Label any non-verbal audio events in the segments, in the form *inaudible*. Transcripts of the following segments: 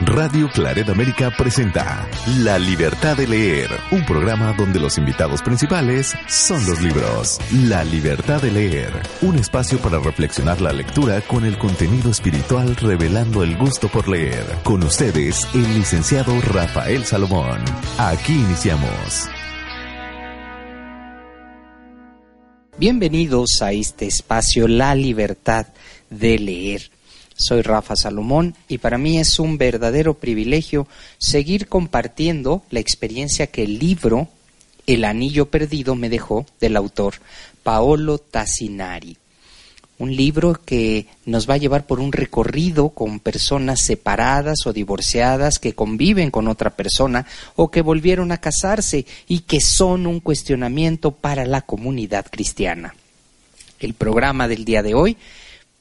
Radio Claret América presenta La Libertad de Leer, un programa donde los invitados principales son los libros. La Libertad de Leer, un espacio para reflexionar la lectura con el contenido espiritual revelando el gusto por leer. Con ustedes, el licenciado Rafael Salomón. Aquí iniciamos. Bienvenidos a este espacio La Libertad de Leer. Soy Rafa Salomón y para mí es un verdadero privilegio seguir compartiendo la experiencia que el libro El Anillo Perdido me dejó del autor Paolo Tassinari un libro que nos va a llevar por un recorrido con personas separadas o divorciadas que conviven con otra persona o que volvieron a casarse y que son un cuestionamiento para la comunidad cristiana. El programa del día de hoy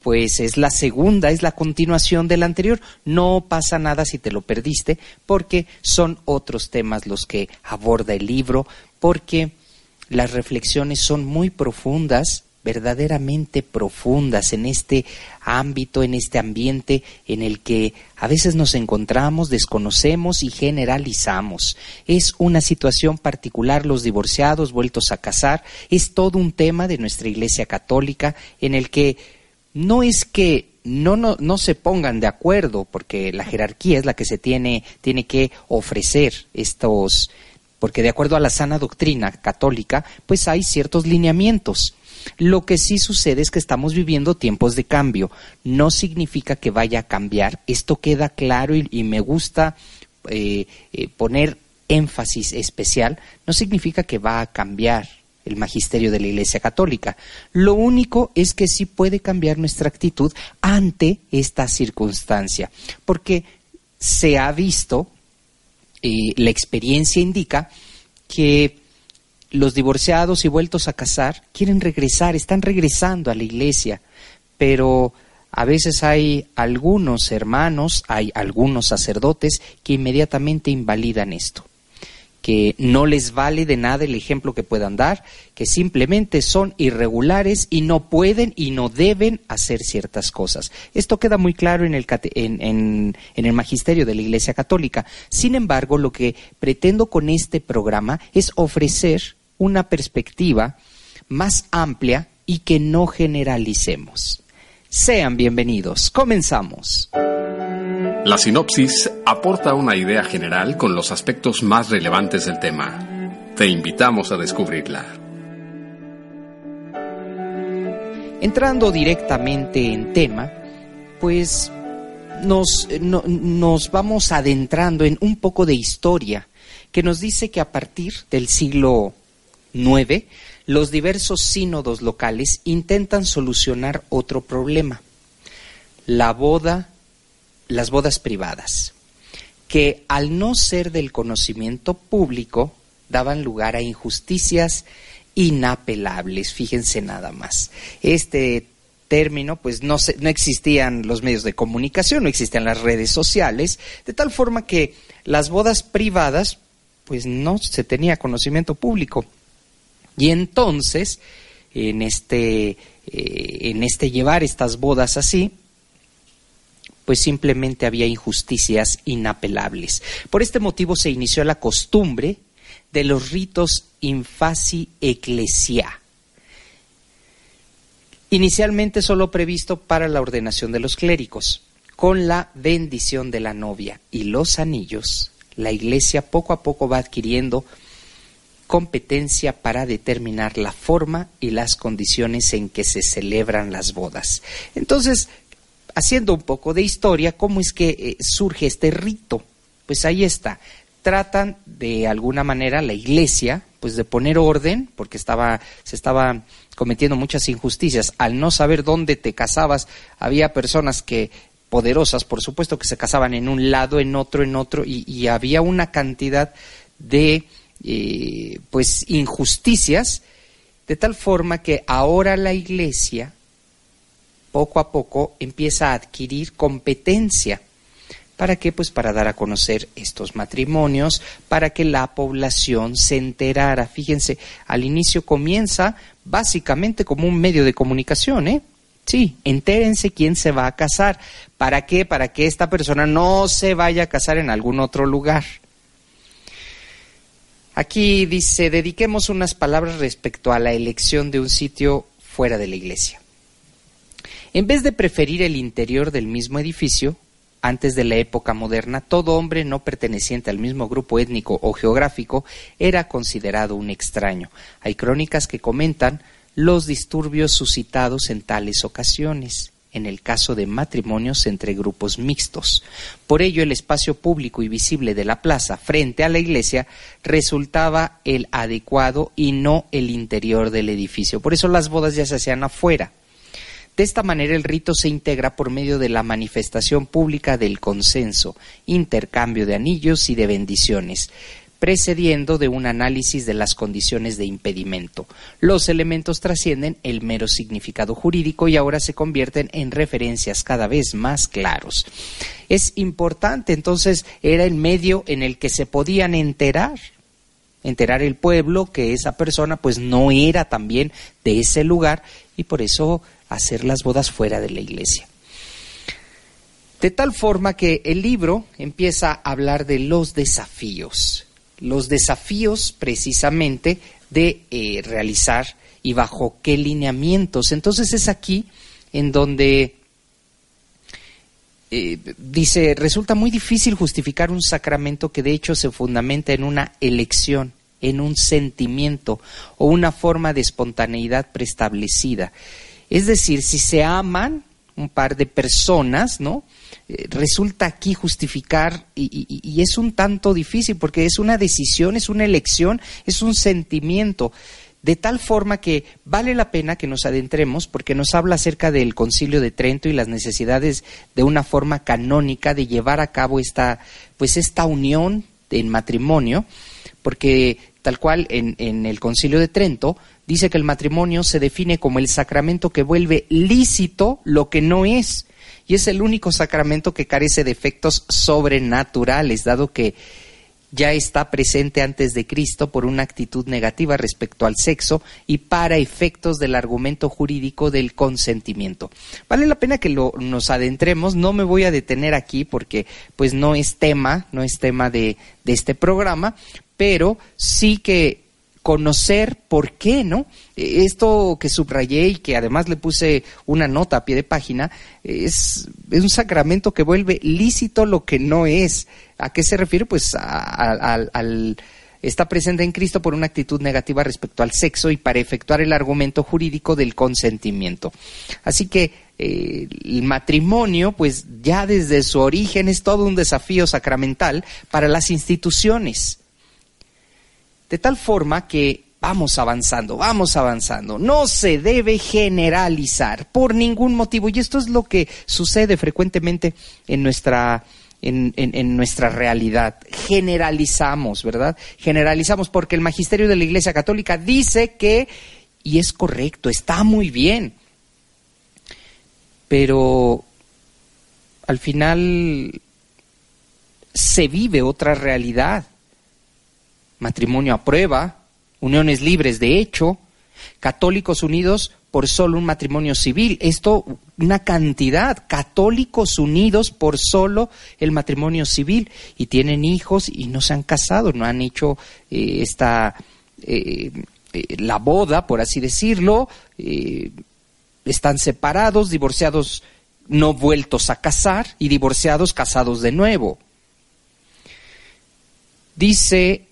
pues es la segunda, es la continuación del anterior. No pasa nada si te lo perdiste, porque son otros temas los que aborda el libro, porque las reflexiones son muy profundas, verdaderamente profundas en este ámbito, en este ambiente en el que a veces nos encontramos, desconocemos y generalizamos. Es una situación particular los divorciados vueltos a casar, es todo un tema de nuestra Iglesia Católica en el que no es que no, no, no, se pongan de acuerdo, porque la jerarquía es la que se tiene, tiene que ofrecer estos, porque de acuerdo a la sana doctrina católica, pues hay ciertos lineamientos. Lo que sí sucede es que estamos viviendo tiempos de cambio. No significa que vaya a cambiar. Esto queda claro y, me gusta eh, eh, poner énfasis especial. No significa que va a cambiar el magisterio de la Iglesia Católica. Lo único es que sí puede cambiar nuestra actitud ante esta circunstancia, porque se ha visto, eh, la experiencia indica que los divorciados y vueltos a casar quieren regresar, están regresando a la iglesia, pero a veces hay algunos hermanos, hay algunos sacerdotes que inmediatamente invalidan esto, que no les vale de nada el ejemplo que puedan dar, que simplemente son irregulares y no pueden y no deben hacer ciertas cosas. Esto queda muy claro en el, en el magisterio de la Iglesia Católica. Sin embargo, lo que pretendo con este programa es ofrecer una perspectiva más amplia y que no generalicemos. Sean bienvenidos. Comenzamos. La sinopsis aporta una idea general con los aspectos más relevantes del tema. Te invitamos a descubrirla. Entrando directamente en tema, pues nos, nos vamos adentrando en un poco de historia que nos dice que a partir del siglo 9, los diversos sínodos locales intentan solucionar otro problema, la boda, las bodas privadas, que al no ser del conocimiento público daban lugar a injusticias inapelables, fíjense nada más. Este término, pues no, no existían los medios de comunicación, no existían las redes sociales, de tal forma que las bodas privadas, pues no se tenía conocimiento público. Y entonces, en este, eh, en este llevar estas bodas así, pues simplemente había injusticias inapelables. Por este motivo se inició la costumbre de los ritos infasi ecclesia, inicialmente solo previsto para la ordenación de los clérigos. Con la bendición de la novia y los anillos, la iglesia poco a poco va adquiriendo competencia para determinar la forma y las condiciones en que se celebran las bodas. Entonces, haciendo un poco de historia, ¿cómo es que eh, surge este rito? Pues ahí está. tratan de alguna manera la iglesia, pues de poner orden, porque estaba, se estaban cometiendo muchas injusticias. Al no saber dónde te casabas, había personas que poderosas, por supuesto, que se casaban en un lado, en otro, en otro, y, había una cantidad de eh, pues injusticias, de tal forma que ahora la iglesia poco a poco empieza a adquirir competencia. ¿Para qué? Pues para dar a conocer estos matrimonios, para que la población se enterara. Fíjense, al inicio comienza básicamente como un medio de comunicación, ¿eh? Sí, entérense quién se va a casar. ¿Para qué? Para que esta persona no se vaya a casar en algún otro lugar. Aquí dice, dediquemos unas palabras respecto a la elección de un sitio fuera de la iglesia. En vez de preferir el interior del mismo edificio, antes de la época moderna, todo hombre no perteneciente al mismo grupo étnico o geográfico era considerado un extraño. Hay crónicas que comentan los disturbios suscitados en tales ocasiones en el caso de matrimonios entre grupos mixtos. Por ello, el espacio público y visible de la plaza frente a la iglesia resultaba el adecuado y no el interior del edificio. Por eso las bodas ya se hacían afuera. De esta manera el rito se integra por medio de la manifestación pública del consenso, intercambio de anillos y de bendiciones, precediendo de un análisis de las condiciones de impedimento. Los elementos trascienden el mero significado jurídico y ahora se convierten en referencias cada vez más claros. Es importante, entonces, era el medio en el que se podían enterar enterar el pueblo que esa persona pues no era también de ese lugar y por eso hacer las bodas fuera de la iglesia. De tal forma que el libro empieza a hablar de los desafíos, los desafíos precisamente de eh, realizar y bajo qué lineamientos. Entonces es aquí en donde eh, dice, resulta muy difícil justificar un sacramento que de hecho se fundamenta en una elección, en un sentimiento o una forma de espontaneidad preestablecida. Es decir, si se aman un par de personas, ¿no? Resulta aquí justificar y, es un tanto difícil porque es una decisión, es una elección, es un sentimiento, de tal forma que vale la pena que nos adentremos porque nos habla acerca del concilio de Trento y las necesidades de una forma canónica de llevar a cabo esta, pues esta unión en matrimonio, porque tal cual en, en el concilio de Trento dice que el matrimonio se define como el sacramento que vuelve lícito lo que no es. Y es el único sacramento que carece de efectos sobrenaturales, dado que ya está presente antes de Cristo por una actitud negativa respecto al sexo y para efectos del argumento jurídico del consentimiento. Vale la pena que lo, nos adentremos, no me voy a detener aquí porque pues no es tema, no es tema de, de este programa, pero sí que conocer por qué, ¿no? Esto que subrayé y que además le puse una nota a pie de página, es, un sacramento que vuelve lícito lo que no es. ¿A qué se refiere? Pues al, está presente en Cristo por una actitud negativa respecto al sexo y para efectuar el argumento jurídico del consentimiento. Así que eh, el matrimonio, pues ya desde su origen es todo un desafío sacramental para las instituciones de tal forma que vamos avanzando, vamos avanzando. No se debe generalizar por ningún motivo. Y esto es lo que sucede frecuentemente en nuestra, en, nuestra realidad. Generalizamos, ¿verdad? Generalizamos porque el magisterio de la Iglesia Católica dice que, y es correcto, está muy bien, pero al final se vive otra realidad matrimonio a prueba, uniones libres de hecho, católicos unidos por solo un matrimonio civil. Esto, una cantidad, católicos unidos por solo el matrimonio civil y tienen hijos y no se han casado, no han hecho eh, esta, eh, eh, la boda, por así decirlo, están separados, divorciados no vueltos a casar y divorciados casados de nuevo. Dice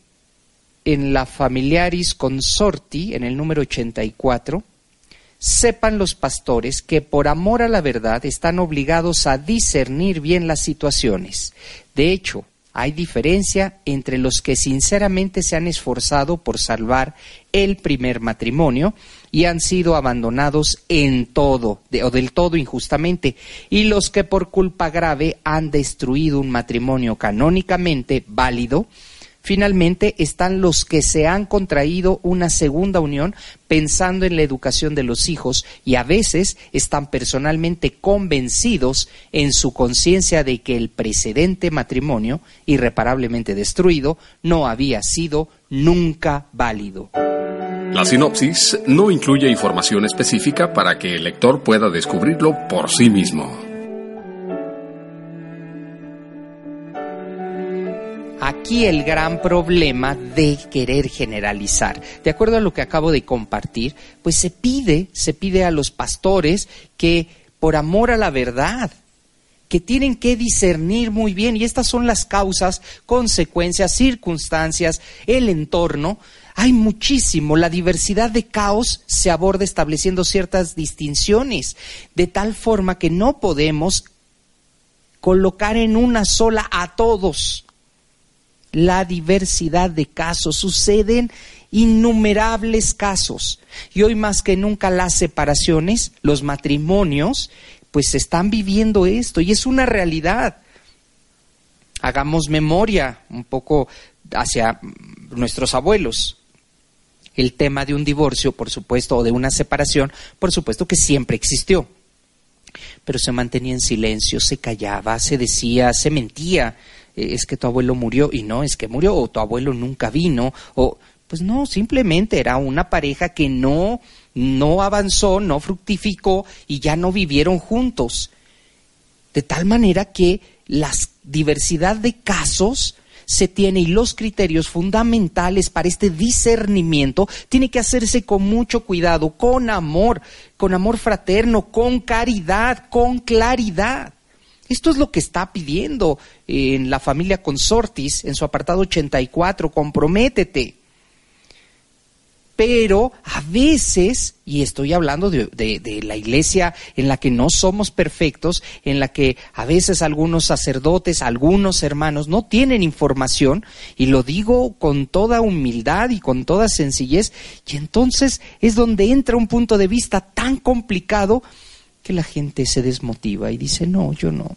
en la Familiaris Consorti, en el número 84, sepan los pastores que por amor a la verdad están obligados a discernir bien las situaciones. De hecho, hay diferencia entre los que sinceramente se han esforzado por salvar el primer matrimonio y han sido abandonados en todo, o del todo injustamente, y los que por culpa grave han destruido un matrimonio canónicamente válido Finalmente están los que se han contraído una segunda unión pensando en la educación de los hijos y a veces están personalmente convencidos en su conciencia de que el precedente matrimonio, irreparablemente destruido, no había sido nunca válido. La sinopsis no incluye información específica para que el lector pueda descubrirlo por sí mismo. Aquí el gran problema de querer generalizar. De acuerdo a lo que acabo de compartir, pues se pide, se pide a los pastores que por amor a la verdad, que tienen que discernir muy bien, y estas son las causas, consecuencias, circunstancias, el entorno, hay muchísimo. La diversidad de caos se aborda estableciendo ciertas distinciones, de tal forma que no podemos colocar en una sola a todos la diversidad de casos. Suceden innumerables casos. Y hoy más que nunca las separaciones, los matrimonios, pues están viviendo esto y es una realidad. Hagamos memoria un poco hacia nuestros abuelos. El tema de un divorcio, por supuesto, o de una separación, por supuesto que siempre existió. Pero se mantenía en silencio, se callaba, se decía, se mentía es que tu abuelo murió y no, es que murió o tu abuelo nunca vino o pues no, simplemente era una pareja que no no avanzó, no fructificó y ya no vivieron juntos. De tal manera que la diversidad de casos se tiene y los criterios fundamentales para este discernimiento tiene que hacerse con mucho cuidado, con amor, con amor fraterno, con caridad, con claridad. Esto es lo que está pidiendo en la familia Consortis, en su apartado 84, comprométete. Pero a veces, y estoy hablando de, de, la iglesia en la que no somos perfectos, en la que a veces algunos sacerdotes, algunos hermanos no tienen información, y lo digo con toda humildad y con toda sencillez, y entonces es donde entra un punto de vista tan complicado que la gente se desmotiva y dice, no, yo no.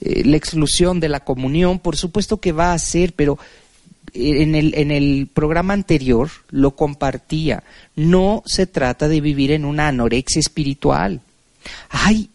Eh, la exclusión de la comunión, por supuesto que va a ser, pero en el, en el programa anterior lo compartía. No se trata de vivir en una anorexia espiritual. Hay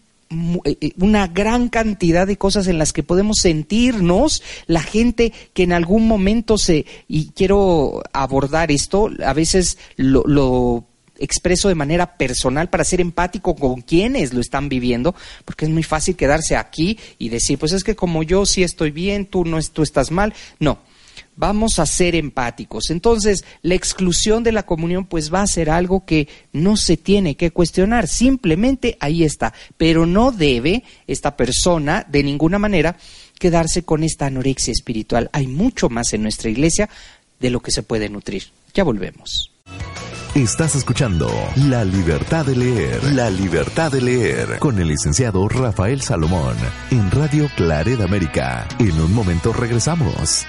eh, eh, una gran cantidad de cosas en las que podemos sentirnos la gente que en algún momento se y quiero abordar esto a veces lo expreso de manera personal para ser empático con quienes lo están viviendo, porque es muy fácil quedarse aquí y decir, pues es que como yo sí estoy bien, tú no estás mal. No, vamos a ser empáticos. Entonces, la exclusión de la comunión pues va a ser algo que no se tiene que cuestionar, simplemente ahí está, pero no debe esta persona de ninguna manera quedarse con esta anorexia espiritual. Hay mucho más en nuestra iglesia de lo que se puede nutrir. Ya volvemos. Estás escuchando La Libertad de Leer. La Libertad de Leer. Con el licenciado Rafael Salomón. En Radio Claret América. En un momento regresamos.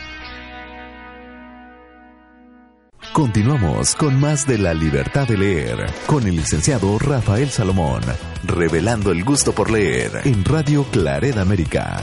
Continuamos con más de La Libertad de Leer. Con el licenciado Rafael Salomón. Revelando el gusto por leer. En Radio Claret América.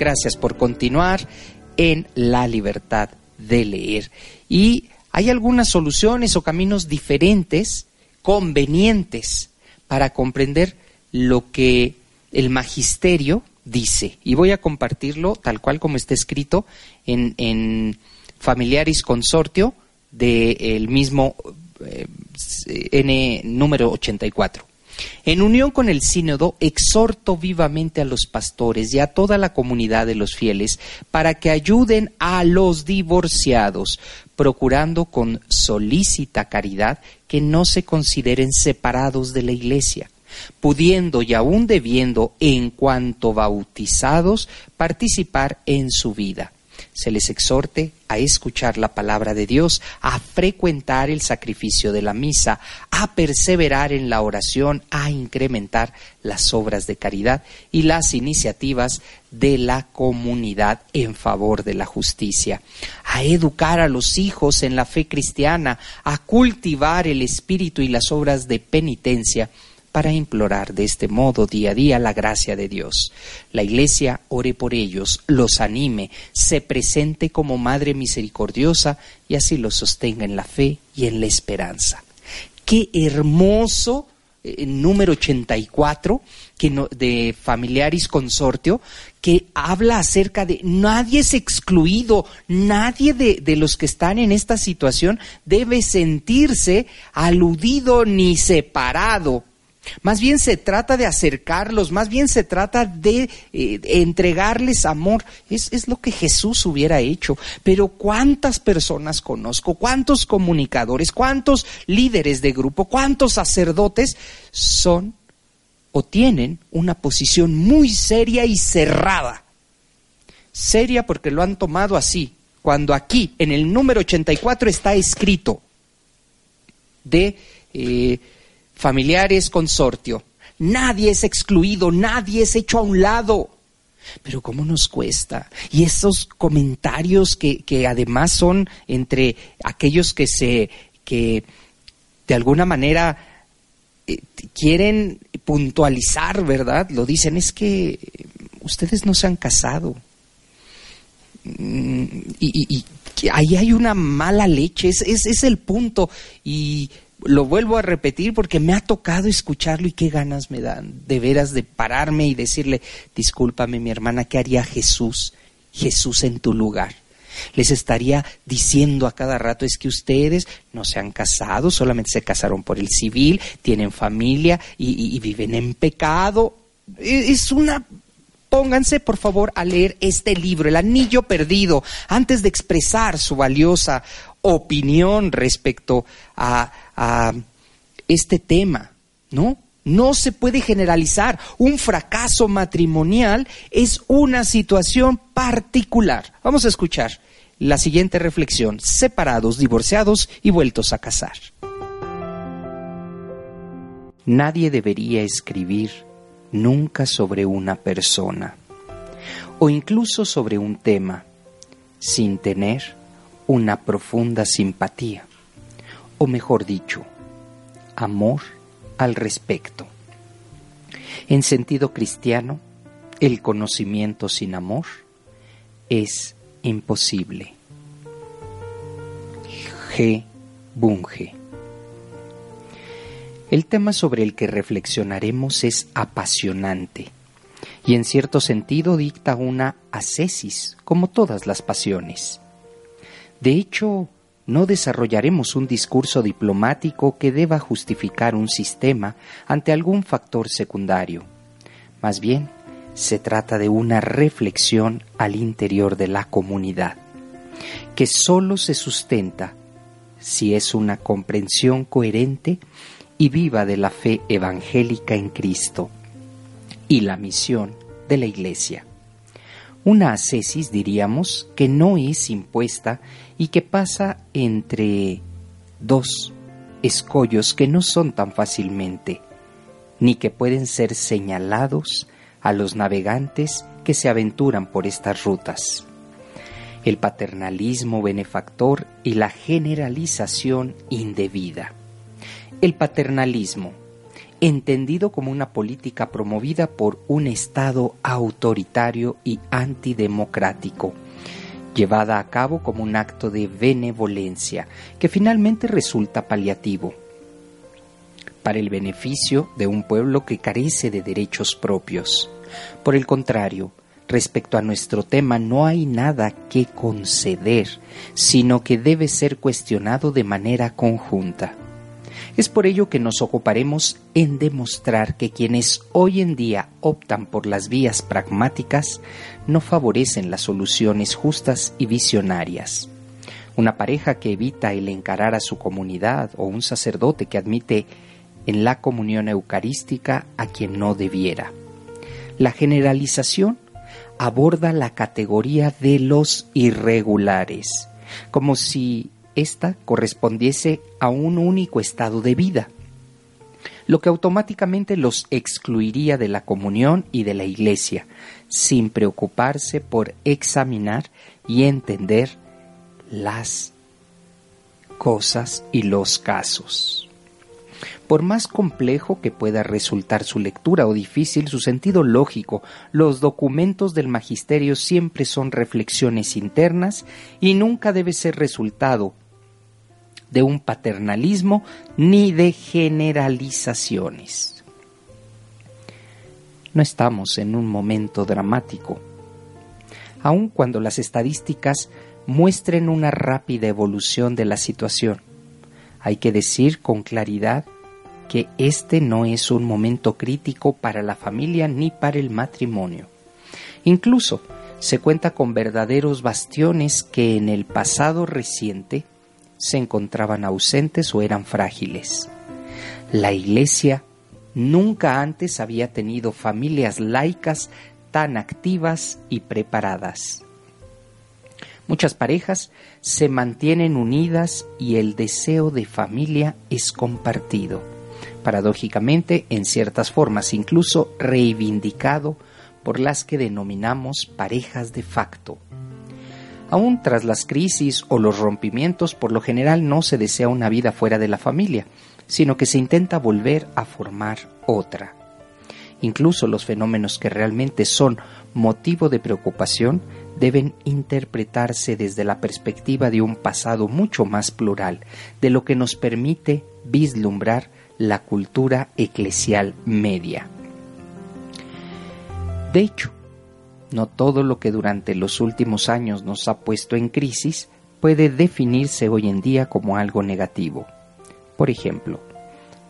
Gracias por continuar en la libertad de leer. Y hay algunas soluciones o caminos diferentes, convenientes, para comprender lo que el magisterio dice. Y voy a compartirlo tal cual como está escrito en, en Familiaris Consortio del mismo eh, N número 84. En unión con el sínodo, exhorto vivamente a los pastores y a toda la comunidad de los fieles para que ayuden a los divorciados, procurando con solícita caridad que no se consideren separados de la Iglesia pudiendo y aún debiendo, en cuanto bautizados, participar en su vida se les exhorte a escuchar la palabra de Dios, a frecuentar el sacrificio de la misa, a perseverar en la oración, a incrementar las obras de caridad y las iniciativas de la comunidad en favor de la justicia, a educar a los hijos en la fe cristiana, a cultivar el espíritu y las obras de penitencia, para implorar de este modo día a día la gracia de Dios. La Iglesia ore por ellos, los anime, se presente como Madre misericordiosa y así los sostenga en la fe y en la esperanza. Qué hermoso eh, número 84 que de Familiaris Consortio, que habla acerca de nadie es excluido, nadie de, de, los que están en esta situación debe sentirse aludido ni separado. Más bien se trata de acercarlos, más bien se trata de eh, entregarles amor. Es, es, lo que Jesús hubiera hecho. Pero ¿cuántas personas conozco? ¿Cuántos comunicadores? ¿Cuántos líderes de grupo? ¿Cuántos sacerdotes son o tienen una posición muy seria y cerrada? Seria porque lo han tomado así. Cuando aquí, en el número 84, está escrito de... Eh, familiares, consortio. Nadie es excluido, nadie es hecho a un lado. Pero ¿cómo nos cuesta? Y esos comentarios que, que además son entre aquellos que se, que de alguna manera eh, quieren puntualizar, ¿verdad? Lo dicen, es que ustedes no se han casado. Mm, y, y, ahí hay una mala leche, ese es el punto. Y lo vuelvo a repetir porque me ha tocado escucharlo y qué ganas me dan de veras de pararme y decirle, discúlpame mi hermana, ¿qué haría Jesús? Jesús en tu lugar. Les estaría diciendo a cada rato es que ustedes no se han casado, solamente se casaron por el civil, tienen familia y, viven en pecado. E, es una pónganse por favor a leer este libro, El Anillo Perdido, antes de expresar su valiosa opinión respecto a, a este tema, ¿no? No se puede generalizar. Un fracaso matrimonial es una situación particular. Vamos a escuchar la siguiente reflexión. Separados, divorciados y vueltos a casar. Nadie debería escribir nunca sobre una persona o incluso sobre un tema sin tener una profunda simpatía o mejor dicho, amor al respecto. En sentido cristiano, el conocimiento sin amor es imposible. G. Bunge. El tema sobre el que reflexionaremos es apasionante y en cierto sentido dicta una ascesis, como todas las pasiones. De hecho, no desarrollaremos un discurso diplomático que deba justificar un sistema ante algún factor secundario. Más bien, se trata de una reflexión al interior de la comunidad, que sólo se sustenta si es una comprensión coherente y viva de la fe evangélica en Cristo y la misión de la Iglesia. Una ascesis, diríamos, que no es impuesta y que pasa entre dos escollos que no son tan fácilmente, ni que pueden ser señalados a los navegantes que se aventuran por estas rutas. El paternalismo benefactor y la generalización indebida. El paternalismo, entendido como una política promovida por un Estado autoritario y antidemocrático, llevada a cabo como un acto de benevolencia que finalmente resulta paliativo para el beneficio de un pueblo que carece de derechos propios. Por el contrario, respecto a nuestro tema no hay nada que conceder, sino que debe ser cuestionado de manera conjunta. Es por ello que nos ocuparemos en demostrar que quienes hoy en día optan por las vías pragmáticas no favorecen las soluciones justas y visionarias. Una pareja que evita el encarar a su comunidad o un sacerdote que admite en la comunión eucarística a quien no debiera. La generalización aborda la categoría de los irregulares, como si ésta correspondiese a un único estado de vida, lo que automáticamente los excluiría de la comunión y de la iglesia, sin preocuparse por examinar y entender las cosas y los casos. Por más complejo que pueda resultar su lectura o difícil su sentido lógico, los documentos del magisterio siempre son reflexiones internas y nunca debe ser resultado de un paternalismo ni de generalizaciones. No estamos en un momento dramático. Aun cuando las estadísticas muestren una rápida evolución de la situación, hay que decir con claridad que este no es un momento crítico para la familia ni para el matrimonio. Incluso se cuenta con verdaderos bastiones que en el pasado reciente se encontraban ausentes o eran frágiles. La Iglesia nunca antes había tenido familias laicas tan activas y preparadas. Muchas parejas se mantienen unidas y el deseo de familia es compartido paradójicamente en ciertas formas incluso reivindicado por las que denominamos parejas de facto. Aún tras las crisis o los rompimientos, por lo general no se desea una vida fuera de la familia, sino que se intenta volver a formar otra. Incluso los fenómenos que realmente son motivo de preocupación deben interpretarse desde la perspectiva de un pasado mucho más plural, de lo que nos permite vislumbrar la cultura eclesial media. De hecho, no todo lo que durante los últimos años nos ha puesto en crisis puede definirse hoy en día como algo negativo. Por ejemplo,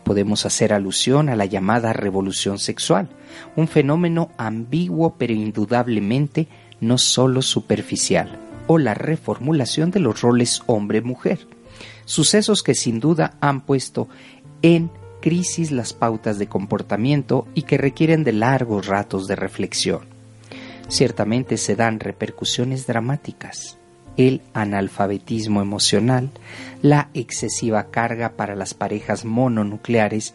podemos hacer alusión a la llamada revolución sexual, un fenómeno ambiguo pero indudablemente no solo superficial, o la reformulación de los roles hombre-mujer, sucesos que sin duda han puesto en crisis las pautas de comportamiento y que requieren de largos ratos de reflexión. Ciertamente se dan repercusiones dramáticas. El analfabetismo emocional, la excesiva carga para las parejas mononucleares,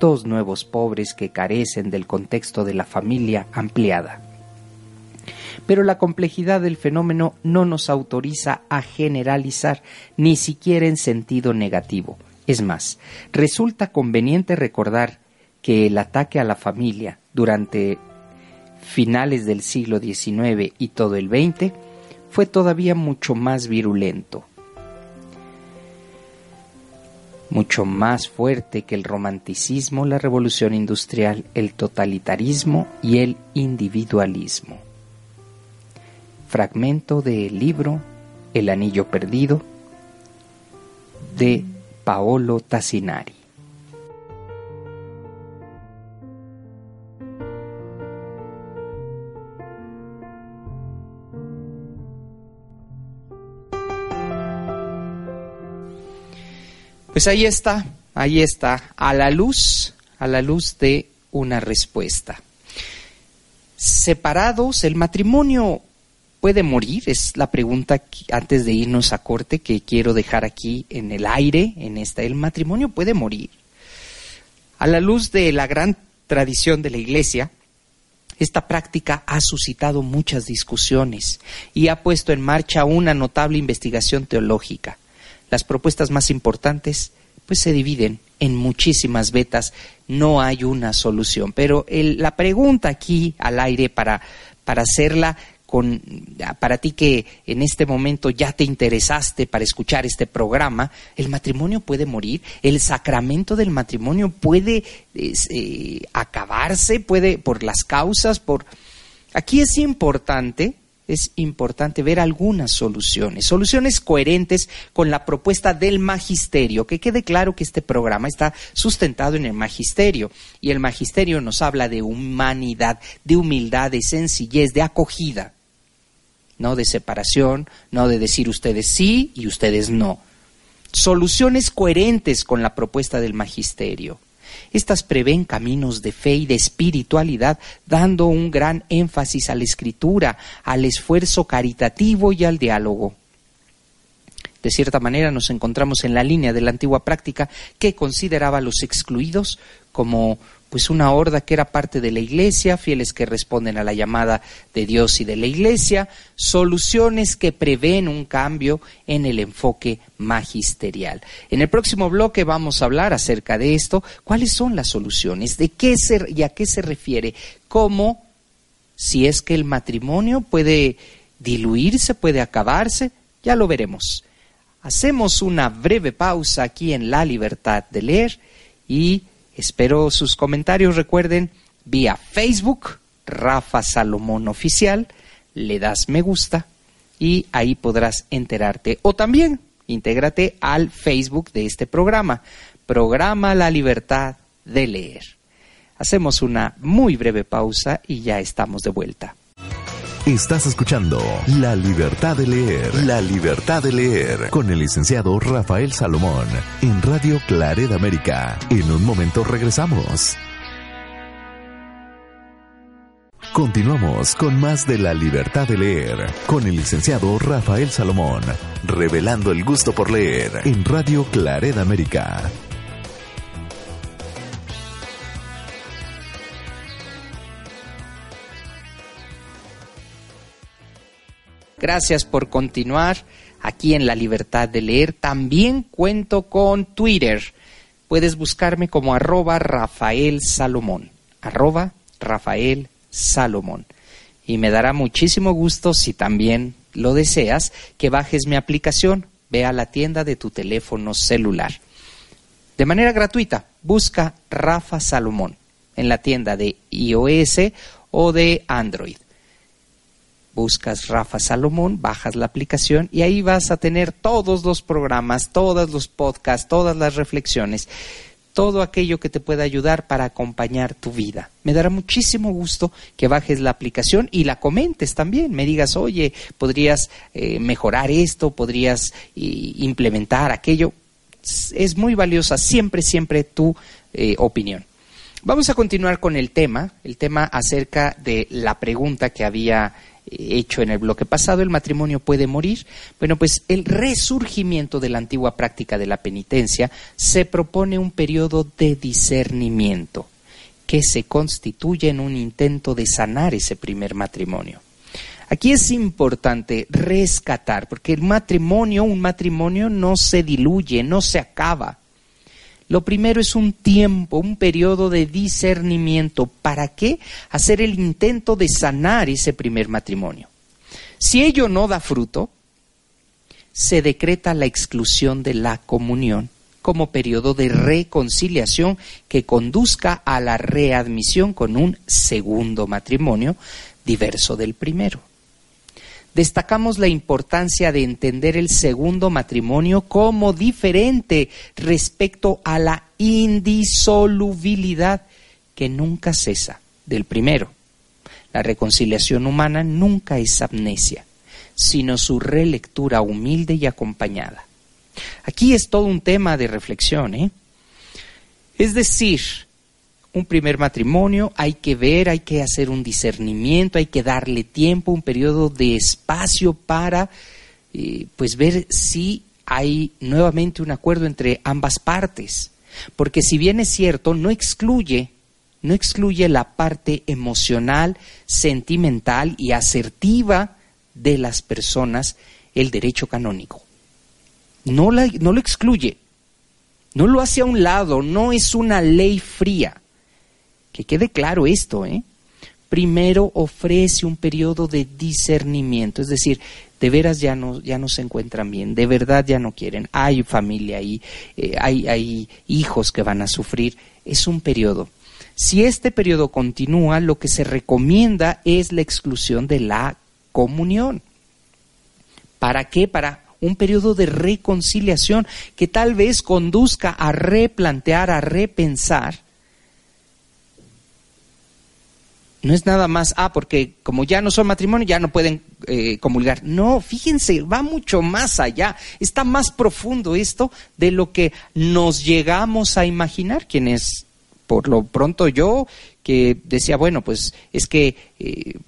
dos nuevos pobres que carecen del contexto de la familia ampliada. Pero la complejidad del fenómeno no nos autoriza a generalizar ni siquiera en sentido negativo, es más, resulta conveniente recordar que el ataque a la familia durante finales del siglo XIX y todo el XX fue todavía mucho más virulento, mucho más fuerte que el romanticismo, la revolución industrial, el totalitarismo y el individualismo. Fragmento del libro El Anillo Perdido de Paolo Tassinari. Pues ahí está, ahí está, a la luz, a la luz de una respuesta. Separados, el matrimonio puede morir? Es la pregunta antes de irnos a corte que quiero dejar aquí en el aire, en esta. ¿El matrimonio puede morir? A la luz de la gran tradición de la Iglesia, esta práctica ha suscitado muchas discusiones y ha puesto en marcha una notable investigación teológica. Las propuestas más importantes pues se dividen en muchísimas vetas, no hay una solución. Pero la pregunta aquí al aire para, para hacerla para ti que en este momento ya te interesaste para escuchar este programa, el matrimonio puede morir, el sacramento del matrimonio puede eh, acabarse, puede por las causas, por aquí es importante es importante ver algunas soluciones, soluciones coherentes con la propuesta del magisterio, que quede claro que este programa está sustentado en el magisterio y el magisterio nos habla de humanidad, de humildad, de sencillez, de acogida no de separación, no de decir ustedes sí y ustedes no. Soluciones coherentes con la propuesta del magisterio. Estas prevén caminos de fe y de espiritualidad, dando un gran énfasis a la escritura, al esfuerzo caritativo y al diálogo. De cierta manera nos encontramos en la línea de la antigua práctica que consideraba a los excluidos como pues una horda que era parte de la iglesia, fieles que responden a la llamada de Dios y de la iglesia, soluciones que prevén un cambio en el enfoque magisterial. En el próximo bloque vamos a hablar acerca de esto, cuáles son las soluciones, de qué se, y a qué se refiere, cómo, si es que el matrimonio puede diluirse, puede acabarse, ya lo veremos. Hacemos una breve pausa aquí en La Libertad de Leer y Espero sus comentarios. Recuerden, vía Facebook, Rafa Salomón Oficial, le das me gusta y ahí podrás enterarte. O también intégrate al Facebook de este programa, Programa La Libertad de Leer. Hacemos una muy breve pausa y ya estamos de vuelta. Estás escuchando La Libertad de Leer, La Libertad de Leer, con el licenciado Rafael Salomón, en Radio Claret América. En un momento regresamos. Continuamos con más de La Libertad de Leer, con el licenciado Rafael Salomón, revelando el gusto por leer en Radio Claret América. Gracias por continuar aquí en La Libertad de Leer. También cuento con Twitter. Puedes buscarme como arroba Rafael Salomón. Arroba Rafael Salomón. Y me dará muchísimo gusto si también lo deseas que bajes mi aplicación. Ve a la tienda de tu teléfono celular. De manera gratuita, busca Rafa Salomón en la tienda de iOS o de Android buscas Rafa Salomón, bajas la aplicación y ahí vas a tener todos los programas, todos los podcasts, todas las reflexiones, todo aquello que te pueda ayudar para acompañar tu vida. Me dará muchísimo gusto que bajes la aplicación y la comentes también. Me digas, oye, podrías eh, mejorar esto, podrías implementar aquello. Es muy valiosa siempre, siempre tu eh, opinión. Vamos a continuar con el tema, el tema acerca de la pregunta que había hecho en el bloque pasado, el matrimonio puede morir. Bueno, pues el resurgimiento de la antigua práctica de la penitencia se propone un periodo de discernimiento que se constituye en un intento de sanar ese primer matrimonio. Aquí es importante rescatar, porque el matrimonio, un matrimonio no se diluye, no se acaba. Lo primero es un tiempo, un periodo de discernimiento. ¿Para qué? Hacer el intento de sanar ese primer matrimonio. Si ello no da fruto, se decreta la exclusión de la comunión como periodo de reconciliación que conduzca a la readmisión con un segundo matrimonio diverso del primero destacamos la importancia de entender el segundo matrimonio como diferente respecto a la indisolubilidad que nunca cesa del primero. La reconciliación humana nunca es amnesia, sino su relectura humilde y acompañada. Aquí es todo un tema de reflexión, ¿eh? Es decir, un primer matrimonio, hay que ver, hay que hacer un discernimiento, hay que darle tiempo, un periodo de espacio para eh, pues ver si hay nuevamente un acuerdo entre ambas partes. Porque si bien es cierto, no excluye, no excluye la parte emocional, sentimental y asertiva de las personas el derecho canónico. No, no lo excluye, no lo hace a un lado, no es una ley fría. Que quede claro esto, ¿eh? Primero ofrece un periodo de discernimiento, es decir, de veras ya no, ya no se encuentran bien, de verdad ya no quieren, hay familia ahí, eh, hay, hay hijos que van a sufrir, es un periodo. Si este periodo continúa, lo que se recomienda es la exclusión de la comunión. ¿Para qué? Para un periodo de reconciliación que tal vez conduzca a replantear, a repensar no es nada más, ah, porque como ya no son matrimonio, ya no pueden eh, comulgar. No, fíjense, va mucho más allá. Está más profundo esto de lo que nos llegamos a imaginar quienes Por lo pronto yo que decía, bueno, pues es que eh,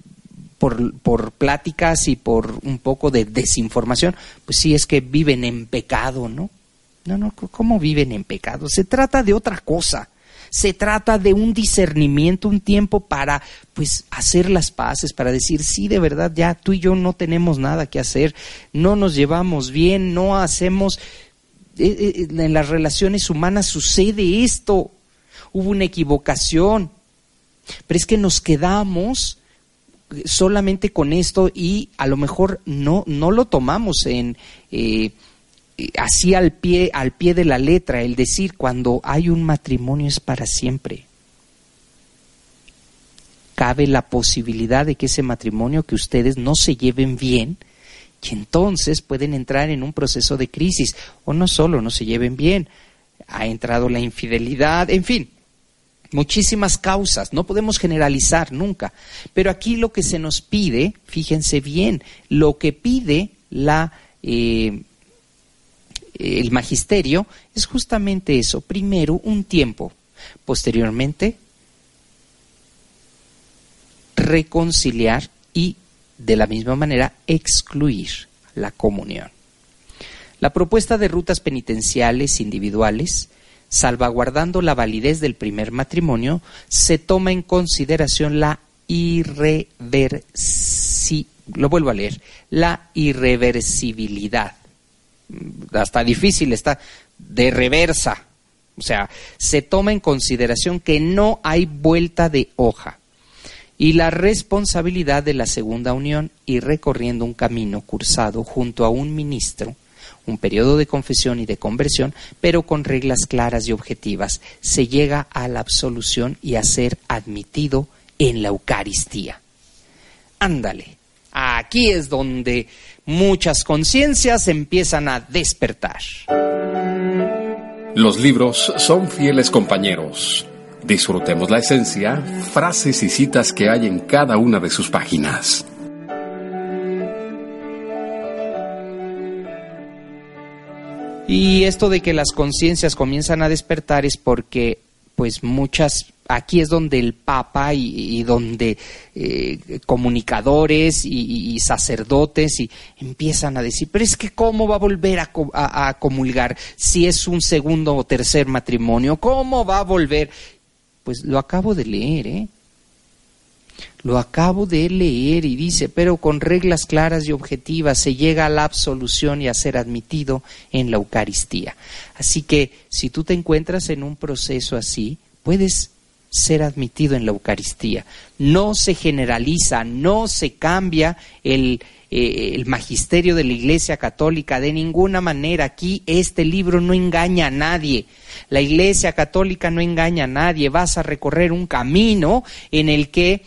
por, por pláticas y por un poco de desinformación, pues sí es que viven en pecado, ¿no? No, no, ¿cómo viven en pecado? Se trata de otra cosa. Se trata de un discernimiento, un tiempo para pues hacer las paces, para decir, sí, de verdad, ya tú y yo no tenemos nada que hacer, no nos llevamos bien, no hacemos eh, eh, en las relaciones humanas sucede esto, hubo una equivocación, pero es que nos quedamos solamente con esto y a lo mejor no, no lo tomamos en eh, así al pie, al pie de la letra, el decir cuando hay un matrimonio es para siempre. Cabe la posibilidad de que ese matrimonio, que ustedes no se lleven bien, y entonces pueden entrar en un proceso de crisis, o no solo no se lleven bien, ha entrado la infidelidad, en fin, muchísimas causas, no podemos generalizar nunca, pero aquí lo que se nos pide, fíjense bien, lo que pide la, eh, el magisterio es justamente eso, primero un tiempo, posteriormente reconciliar y de la misma manera excluir la comunión. La propuesta de rutas penitenciales individuales, salvaguardando la validez del primer matrimonio, se toma en consideración la irreversibilidad. Lo vuelvo a leer, la irreversibilidad. Hasta difícil está, de reversa. O sea, se toma en consideración que no hay vuelta de hoja y la responsabilidad de la segunda unión y recorriendo un camino cursado junto a un ministro, un periodo de confesión y de conversión, pero con reglas claras y objetivas, se llega a la absolución y a ser admitido en la Eucaristía. Ándale, aquí es donde muchas conciencias empiezan a despertar. Los libros son fieles compañeros Disfrutemos la esencia, frases y citas que hay en cada una de sus páginas. Y esto de que las conciencias comienzan a despertar es porque pues muchas aquí es donde el Papa y, donde eh, comunicadores y, sacerdotes y empiezan a decir, pero es que cómo va a volver a, a, comulgar si es un segundo o tercer matrimonio, cómo va a volver. Pues lo acabo de leer, ¿eh? Lo acabo de leer y dice, pero con reglas claras y objetivas se llega a la absolución y a ser admitido en la Eucaristía. Así que si tú te encuentras en un proceso así, puedes ser admitido en la Eucaristía. No se generaliza, no se cambia el, eh, el magisterio de la Iglesia Católica de ninguna manera. Aquí este libro no engaña a nadie. La Iglesia Católica no engaña a nadie, vas a recorrer un camino en el que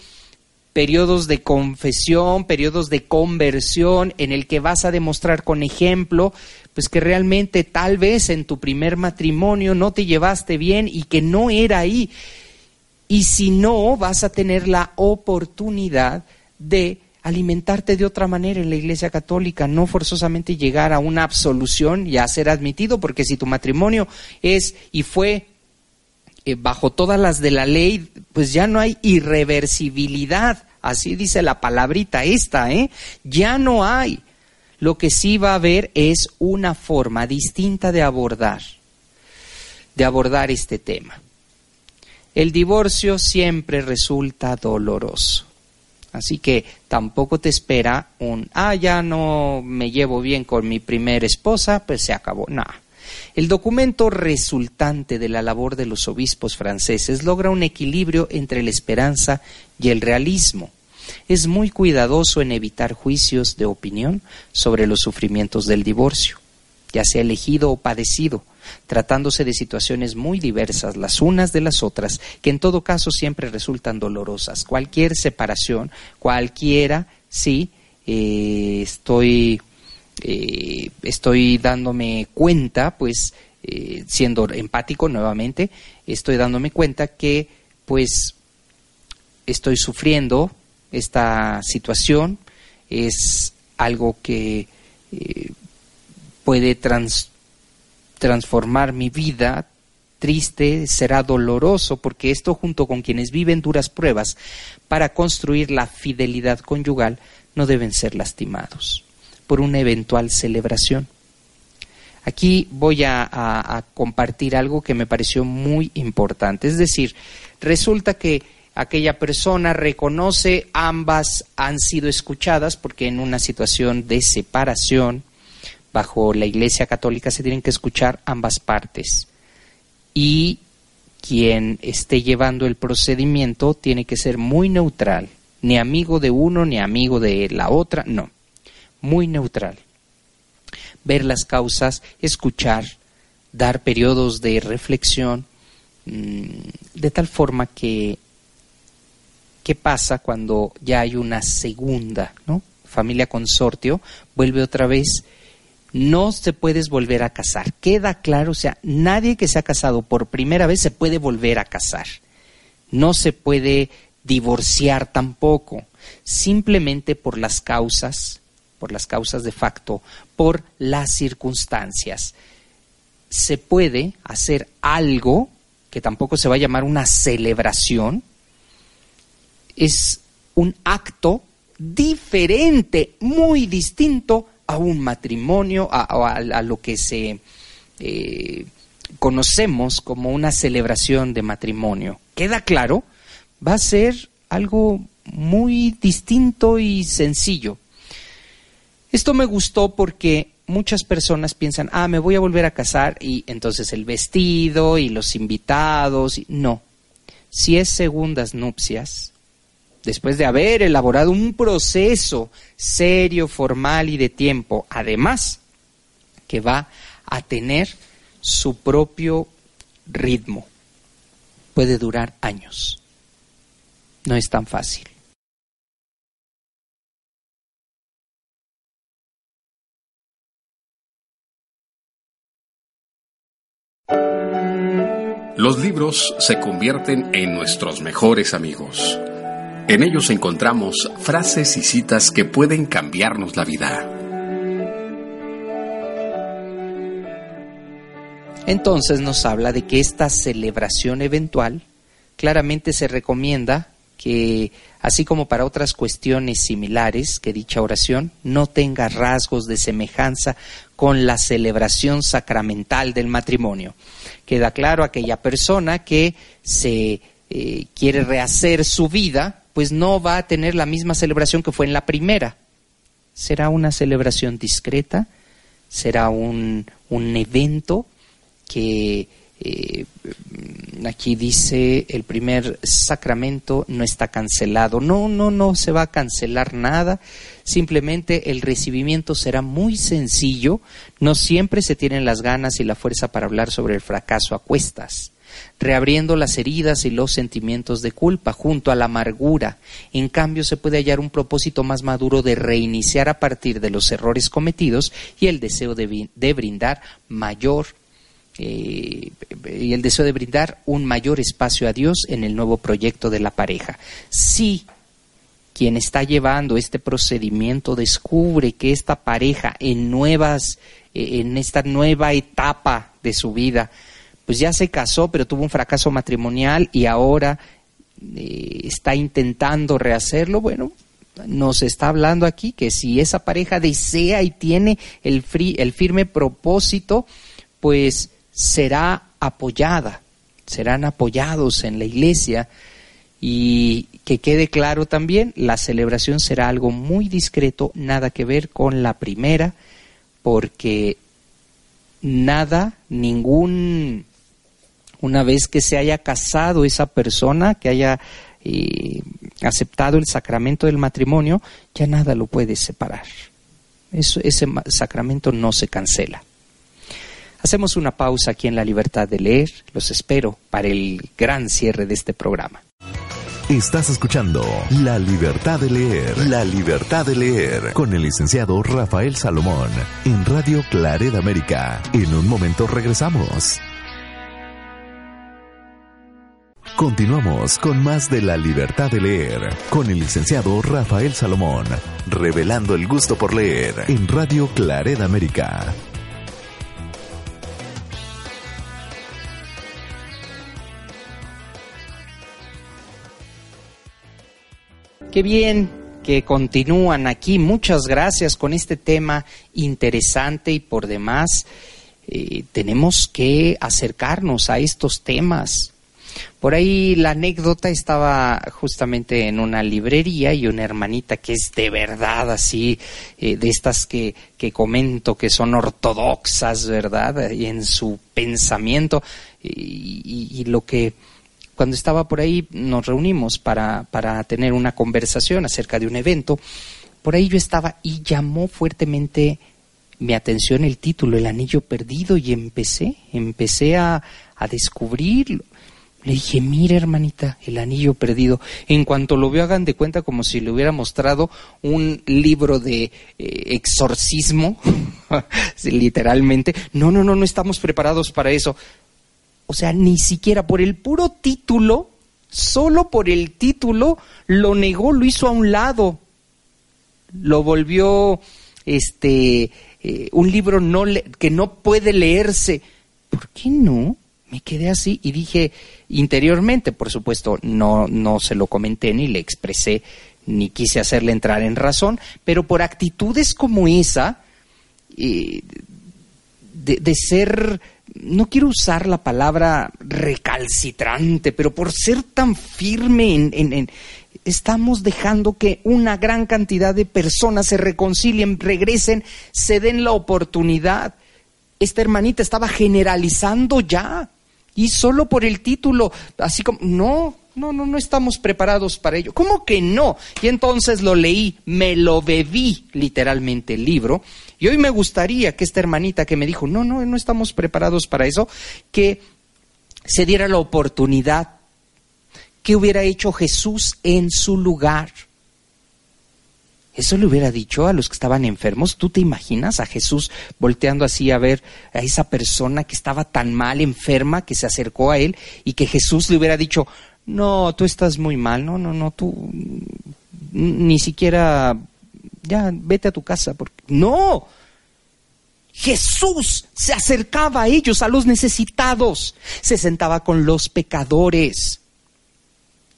periodos de confesión, periodos de conversión, en el que vas a demostrar con ejemplo, pues que realmente tal vez en tu primer matrimonio no te llevaste bien y que no era ahí. Y si no, vas a tener la oportunidad de alimentarte de otra manera en la Iglesia Católica, no forzosamente llegar a una absolución y a ser admitido, porque si tu matrimonio es y fue eh, bajo todas las de la ley, pues ya no hay irreversibilidad, así dice la palabrita esta, ¿eh? Ya no hay. Lo que sí va a haber es una forma distinta de abordar, de abordar este tema. El divorcio siempre resulta doloroso Así que tampoco te espera un, ah, ya no me llevo bien con mi primera esposa, pues se acabó. Nada. El documento resultante de la labor de los obispos franceses logra un equilibrio entre la esperanza y el realismo. Es muy cuidadoso en evitar juicios de opinión sobre los sufrimientos del divorcio, ya sea elegido o padecido, tratándose de situaciones muy diversas las unas de las otras, que en todo caso siempre resultan dolorosas. Cualquier separación, cualquiera, sí, eh, estoy, eh, estoy dándome cuenta, pues, eh, siendo empático nuevamente, estoy dándome cuenta que, pues, estoy sufriendo esta situación, es algo que puede trans transformar mi vida triste, será doloroso, porque esto junto con quienes viven duras pruebas para construir la fidelidad conyugal no deben ser lastimados por una eventual celebración. Aquí voy a, compartir algo que me pareció muy importante. Es decir, resulta que aquella persona reconoce ambas han sido escuchadas porque en una situación de separación bajo la Iglesia Católica se tienen que escuchar ambas partes. Y quien esté llevando el procedimiento tiene que ser muy neutral, ni amigo de uno ni amigo de la otra, no, muy neutral. Ver las causas, escuchar, dar periodos de reflexión, mm, de tal forma que, ¿qué pasa cuando ya hay una segunda, ¿no? familia consortio, vuelve otra vez, no se puedes volver a casar. Queda claro, o sea, nadie que se ha casado por primera vez se puede volver a casar. No se puede divorciar tampoco, simplemente por las causas por las causas de facto, por las circunstancias. Se puede hacer algo que tampoco se va a llamar una celebración, es un acto diferente, muy distinto a un matrimonio, a, lo que se eh, conocemos como una celebración de matrimonio. ¿Queda claro? Va a ser algo muy distinto y sencillo. Esto me gustó porque muchas personas piensan, ah, me voy a volver a casar y entonces el vestido y los invitados. No, si es segundas nupcias, después de haber elaborado un proceso serio, formal y de tiempo, además que va a tener su propio ritmo, puede durar años. No es tan fácil. Los libros se convierten en nuestros mejores amigos. En ellos encontramos frases y citas que pueden cambiarnos la vida. Entonces nos habla de que esta celebración eventual claramente se recomienda que, así como para otras cuestiones similares, que dicha oración no tenga rasgos de semejanza con la celebración sacramental del matrimonio. Queda claro aquella persona que se eh, quiere rehacer su vida, pues no va a tener la misma celebración que fue en la primera. Será una celebración discreta, será un, un evento que eh, aquí dice el primer sacramento no está cancelado. No, no, no se va a cancelar nada. Simplemente el recibimiento será muy sencillo. No siempre se tienen las ganas y la fuerza para hablar sobre el fracaso a cuestas reabriendo las heridas y los sentimientos de culpa junto a la amargura. En cambio, se puede hallar un propósito más maduro de reiniciar a partir de los errores cometidos y el deseo de, brindar mayor eh, y el deseo de brindar un mayor espacio a Dios en el nuevo proyecto de la pareja. Si quien está llevando este procedimiento descubre que esta pareja en nuevas, eh, en esta nueva etapa de su vida, pues ya se casó, pero tuvo un fracaso matrimonial y ahora eh, está intentando rehacerlo, bueno, nos está hablando aquí que si esa pareja desea y tiene el, el firme propósito, pues será apoyada, serán apoyados en la iglesia. Y que quede claro también, la celebración será algo muy discreto, nada que ver con la primera, porque nada, ningún, una vez que se haya casado esa persona, que haya eh, aceptado el sacramento del matrimonio, ya nada lo puede separar. Ese sacramento no se cancela. Hacemos una pausa aquí en La Libertad de Leer. Los espero para el gran cierre de este programa. Estás escuchando La Libertad de Leer, La Libertad de Leer, con el licenciado Rafael Salomón, en Radio Claret América. En un momento regresamos. Continuamos con más de la libertad de leer con el licenciado Rafael Salomón, revelando el gusto por leer en Radio Claret América. Qué bien que continúan aquí. Muchas gracias con este tema interesante y por demás. Eh, tenemos que acercarnos a estos temas por ahí la anécdota estaba justamente en una librería y una hermanita que es de verdad así, eh, de estas que, que, comento que son ortodoxas, ¿verdad? Y en su pensamiento y, lo que cuando estaba por ahí nos reunimos para, para tener una conversación acerca de un evento, por ahí yo estaba y llamó fuertemente mi atención el título, El Anillo Perdido, y empecé, empecé a, a descubrirlo. Le dije, mira hermanita, el anillo perdido. En cuanto lo veo, hagan de cuenta como si le hubiera mostrado un libro de eh, exorcismo, *laughs* literalmente. No, no, no, no estamos preparados para eso. O sea, ni siquiera por el puro título, solo por el título, lo negó, lo hizo a un lado. Lo volvió, este, eh, un libro que no puede leerse. ¿Por qué no? Me quedé así y dije interiormente, por supuesto, no, no se lo comenté ni le expresé, ni quise hacerle entrar en razón, pero por actitudes como esa, eh, de, ser, no quiero usar la palabra recalcitrante, pero por ser tan firme en, en, estamos dejando que una gran cantidad de personas se reconcilien, regresen, se den la oportunidad. Esta hermanita estaba generalizando ya. Y solo por el título, así como, no, no, no, no estamos preparados para ello. ¿Cómo que no? Y entonces lo leí, me lo bebí literalmente el libro. Y hoy me gustaría que esta hermanita que me dijo, no, no, no estamos preparados para eso, que se diera la oportunidad. ¿Qué hubiera hecho Jesús en su lugar? Eso le hubiera dicho a los que estaban enfermos. ¿Tú te imaginas a Jesús volteando así a ver a esa persona que estaba tan mal, enferma, que se acercó a él y que Jesús le hubiera dicho, no, tú estás muy mal, no, no, no, tú ni siquiera, ya, vete a tu casa, porque no. Jesús se acercaba a ellos, a los necesitados, se sentaba con los pecadores,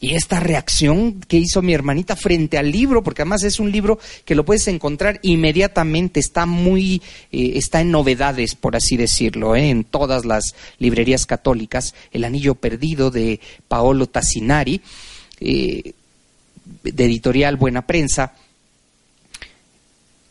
y esta reacción que hizo mi hermanita frente al libro, porque además es un libro que lo puedes encontrar inmediatamente, está muy, eh, está en novedades, por así decirlo, ¿eh? en todas las librerías católicas, El Anillo Perdido de Paolo Tassinari, eh, de editorial Buena Prensa.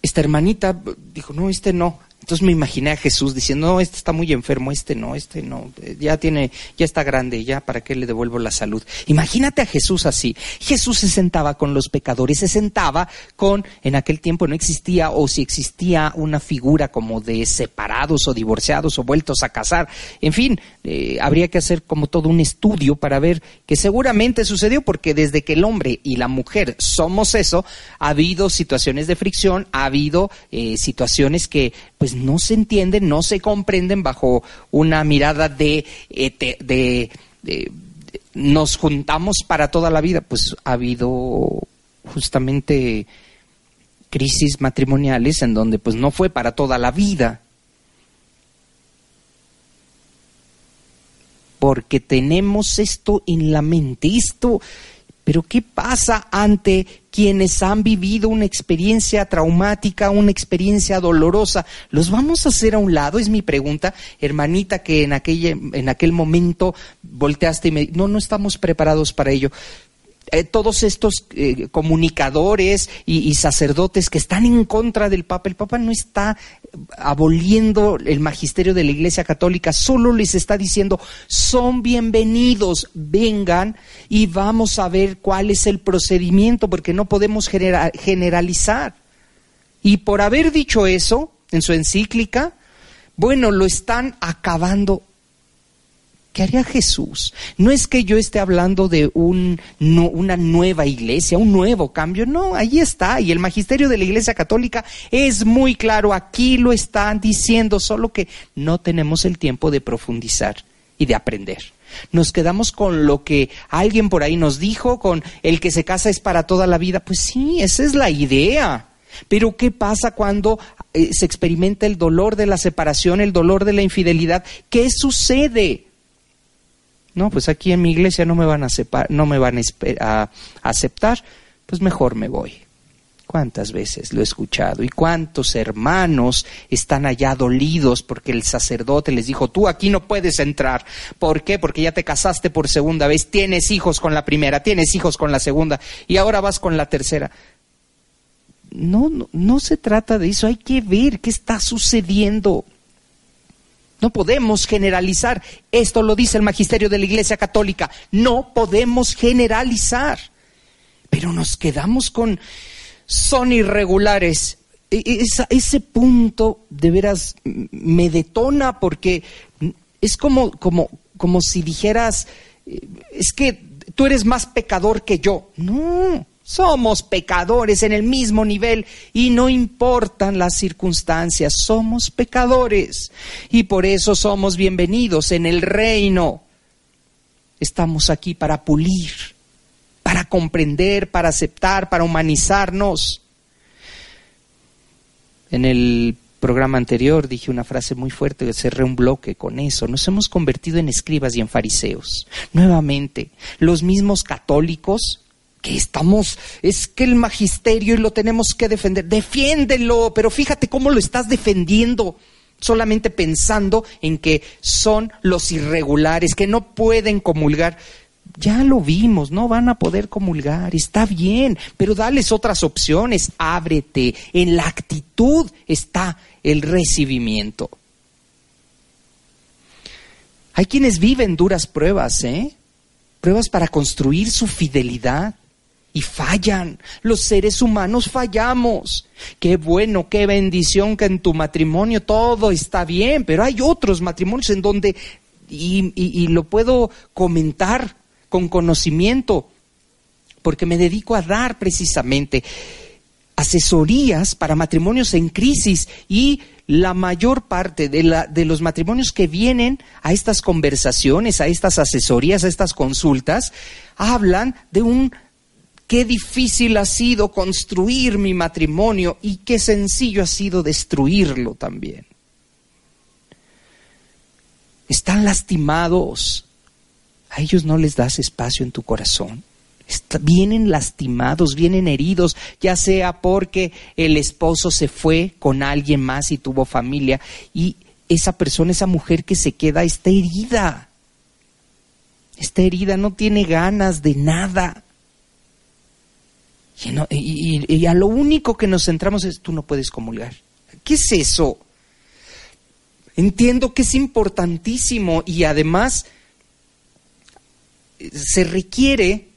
Esta hermanita dijo, no, este no, entonces me imaginé a Jesús diciendo, no, este está muy enfermo, este no, este no, ya tiene, ya está grande, ya para qué le devuelvo la salud. Imagínate a Jesús así. Jesús se sentaba con los pecadores, se sentaba con, en aquel tiempo no existía, o si existía una figura como de separados o divorciados o vueltos a casar. En fin, eh, habría que hacer como todo un estudio para ver que seguramente sucedió, porque desde que el hombre y la mujer somos eso, ha habido situaciones de fricción, ha habido eh, situaciones que pues no se entienden, no se comprenden bajo una mirada de, de, nos juntamos para toda la vida. Pues ha habido justamente crisis matrimoniales en donde pues no fue para toda la vida. Porque tenemos esto en la mente, esto pero ¿qué pasa ante quienes han vivido una experiencia traumática, una experiencia dolorosa? ¿Los vamos a hacer a un lado? Es mi pregunta, hermanita, que en, en aquel momento volteaste y me... No, no estamos preparados para ello. Eh, todos estos eh, comunicadores y, sacerdotes que están en contra del Papa. El Papa no está aboliendo el magisterio de la Iglesia Católica, solo les está diciendo, son bienvenidos, vengan y vamos a ver cuál es el procedimiento, porque no podemos generalizar. Y por haber dicho eso en su encíclica, bueno, lo están acabando ¿Qué haría Jesús? No es que yo esté hablando de un, una nueva iglesia, un nuevo cambio, no, ahí está. Y el magisterio de la Iglesia Católica es muy claro, aquí lo están diciendo, solo que no tenemos el tiempo de profundizar y de aprender. Nos quedamos con lo que alguien por ahí nos dijo, con el que se casa es para toda la vida. Pues sí, esa es la idea. Pero ¿qué pasa cuando eh, se experimenta el dolor de la separación, el dolor de la infidelidad? ¿Qué sucede? No, pues aquí en mi iglesia no me van a, no me van a, aceptar. pues mejor me voy. ¿Cuántas veces lo he escuchado? ¿Y cuántos hermanos están allá dolidos porque el sacerdote les dijo, tú aquí no puedes entrar? ¿Por qué? Porque ya te casaste por segunda vez, tienes hijos con la primera, tienes hijos con la segunda y ahora vas con la tercera. No, no, no se trata de eso, hay que ver qué está sucediendo. No podemos generalizar. Esto lo dice el magisterio de la Iglesia Católica. No podemos generalizar. Pero nos quedamos con son irregulares. E, e, ese punto de veras me detona porque es como, como, como si dijeras, eh, es que tú eres más pecador que yo. No, somos pecadores en el mismo nivel y no importan las circunstancias, somos pecadores y por eso somos bienvenidos en el reino. Estamos aquí para pulir para comprender, para aceptar, para humanizarnos. En el programa anterior dije una frase muy fuerte, que cerré un bloque con eso. Nos hemos convertido en escribas y en fariseos. Nuevamente, los mismos católicos que estamos, es que el magisterio y lo tenemos que defender. Defiéndelo, pero fíjate cómo lo estás defendiendo solamente pensando en que son los irregulares, que no pueden comulgar. Ya lo vimos, no van a poder comulgar, está bien, pero dales otras opciones, ábrete. En la actitud está el recibimiento. Hay quienes viven duras pruebas, ¿eh? Pruebas para construir su fidelidad y fallan. Los seres humanos fallamos. Qué bueno, qué bendición que en tu matrimonio todo está bien, pero hay otros matrimonios en donde, y, lo puedo comentar con conocimiento, porque me dedico a dar precisamente asesorías para matrimonios en crisis y la mayor parte de, la, de, los matrimonios que vienen a estas conversaciones, a estas asesorías, a estas consultas, hablan de un qué difícil ha sido construir mi matrimonio y qué sencillo ha sido destruirlo también. Están lastimados, a ellos no les das espacio en tu corazón. vienen lastimados, vienen heridos, ya sea porque el esposo se fue con alguien más y tuvo familia y esa persona, esa mujer que se queda, está herida. Está herida, no tiene ganas de nada. Y, a lo único que nos centramos es, tú no puedes comulgar. ¿Qué es eso? Entiendo que es importantísimo y además se requiere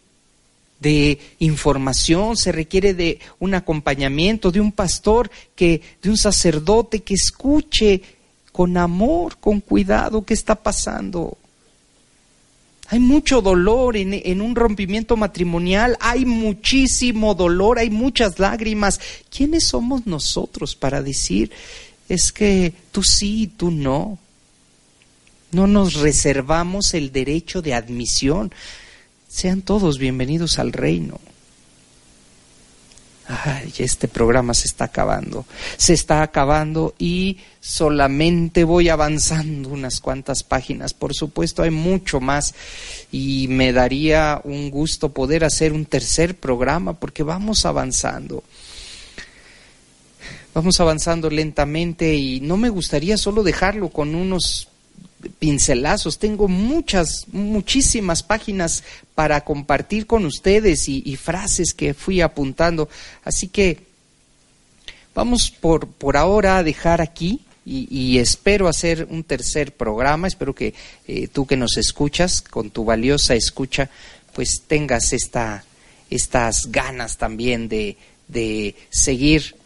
de información, se requiere de un acompañamiento, de un pastor, que, de un sacerdote que escuche con amor, con cuidado qué está pasando. Hay mucho dolor en, un rompimiento matrimonial, hay muchísimo dolor, hay muchas lágrimas. ¿Quiénes somos nosotros para decir, es que tú sí, tú no? No nos reservamos el derecho de admisión. Sean todos bienvenidos al reino. Ay, este programa se está acabando. Se está acabando y solamente voy avanzando unas cuantas páginas. Por supuesto, hay mucho más y me daría un gusto poder hacer un tercer programa porque vamos avanzando. Vamos avanzando lentamente y no me gustaría solo dejarlo con unos pincelazos. Tengo muchas, muchísimas páginas para compartir con ustedes y, frases que fui apuntando. Así que vamos por, por ahora a dejar aquí y, espero hacer un tercer programa. Espero que eh, tú que nos escuchas, con tu valiosa escucha, pues tengas esta, estas ganas también de, de seguir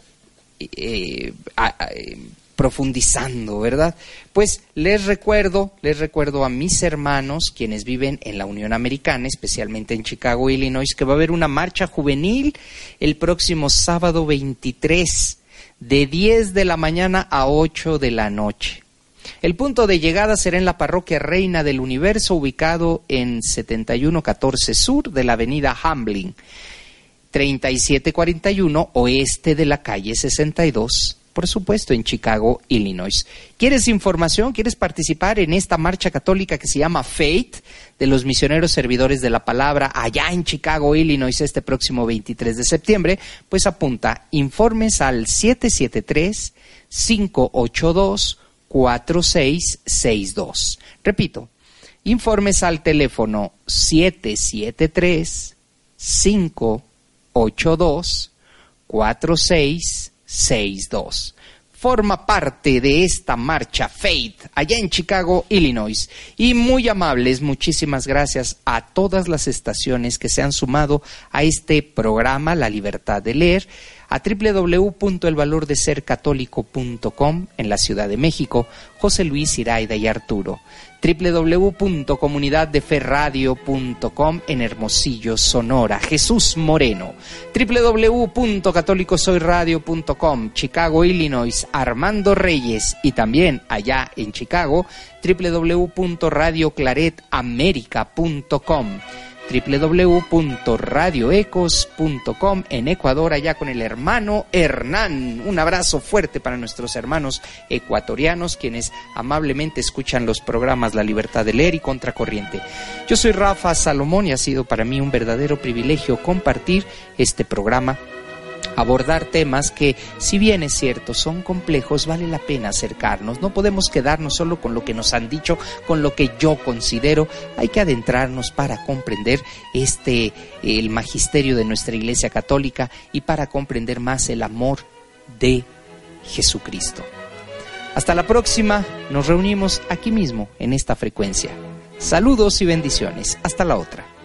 eh, profundizando, ¿verdad? Pues les recuerdo, les recuerdo a mis hermanos, quienes viven en la Unión Americana, especialmente en Chicago, Illinois, que va a haber una marcha juvenil el próximo sábado 23, de 10 de la mañana a 8 de la noche. El punto de llegada será en la parroquia Reina del Universo, ubicado en 7114 Sur de la avenida Hambling, 3741 oeste de la calle 62 por supuesto, en Chicago, Illinois. ¿Quieres información? ¿Quieres participar en esta marcha católica que se llama Faith de los misioneros servidores de la palabra allá en Chicago, Illinois, este próximo 23 de septiembre? Pues apunta informes al 773 582 4662. Repito, informes al teléfono 773 582 4662. Forma parte de esta marcha Faith allá en Chicago, Illinois. Y muy amables, muchísimas gracias a todas las estaciones que se han sumado a este programa La Libertad de Leer a www.elvalordesercatólico.com en la Ciudad de México, José Luis Iraida y Arturo, www.comunidaddeferradio.com en Hermosillo, Sonora, Jesús Moreno, www.catolicosoyradio.com, Chicago, Illinois, Armando Reyes. Y también allá en Chicago, www.radioclaretamerica.com www.radioecos.com en Ecuador, allá con el hermano Hernán. Un abrazo fuerte para nuestros hermanos ecuatorianos, quienes amablemente escuchan los programas La Libertad de Leer y Contracorriente. Yo soy Rafa Salomón y ha sido para mí un verdadero privilegio compartir este programa abordar temas que, si bien es cierto, son complejos, vale la pena acercarnos. No podemos quedarnos solo con lo que nos han dicho, con lo que yo considero. Hay que adentrarnos para comprender este el magisterio de nuestra Iglesia Católica y para comprender más el amor de Jesucristo. Hasta la próxima, nos reunimos aquí mismo en esta frecuencia. Saludos y bendiciones. Hasta la otra.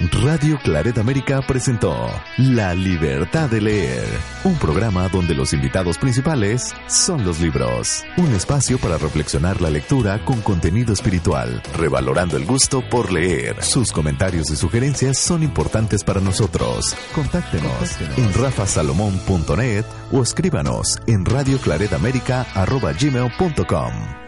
Radio Claret América presentó La Libertad de Leer, un programa donde los invitados principales son los libros, un espacio para reflexionar la lectura con contenido espiritual, revalorando el gusto por leer. Sus comentarios y sugerencias son importantes para nosotros. Contáctenos, en rafasalomón.net o escríbanos en radioclaretamérica.com.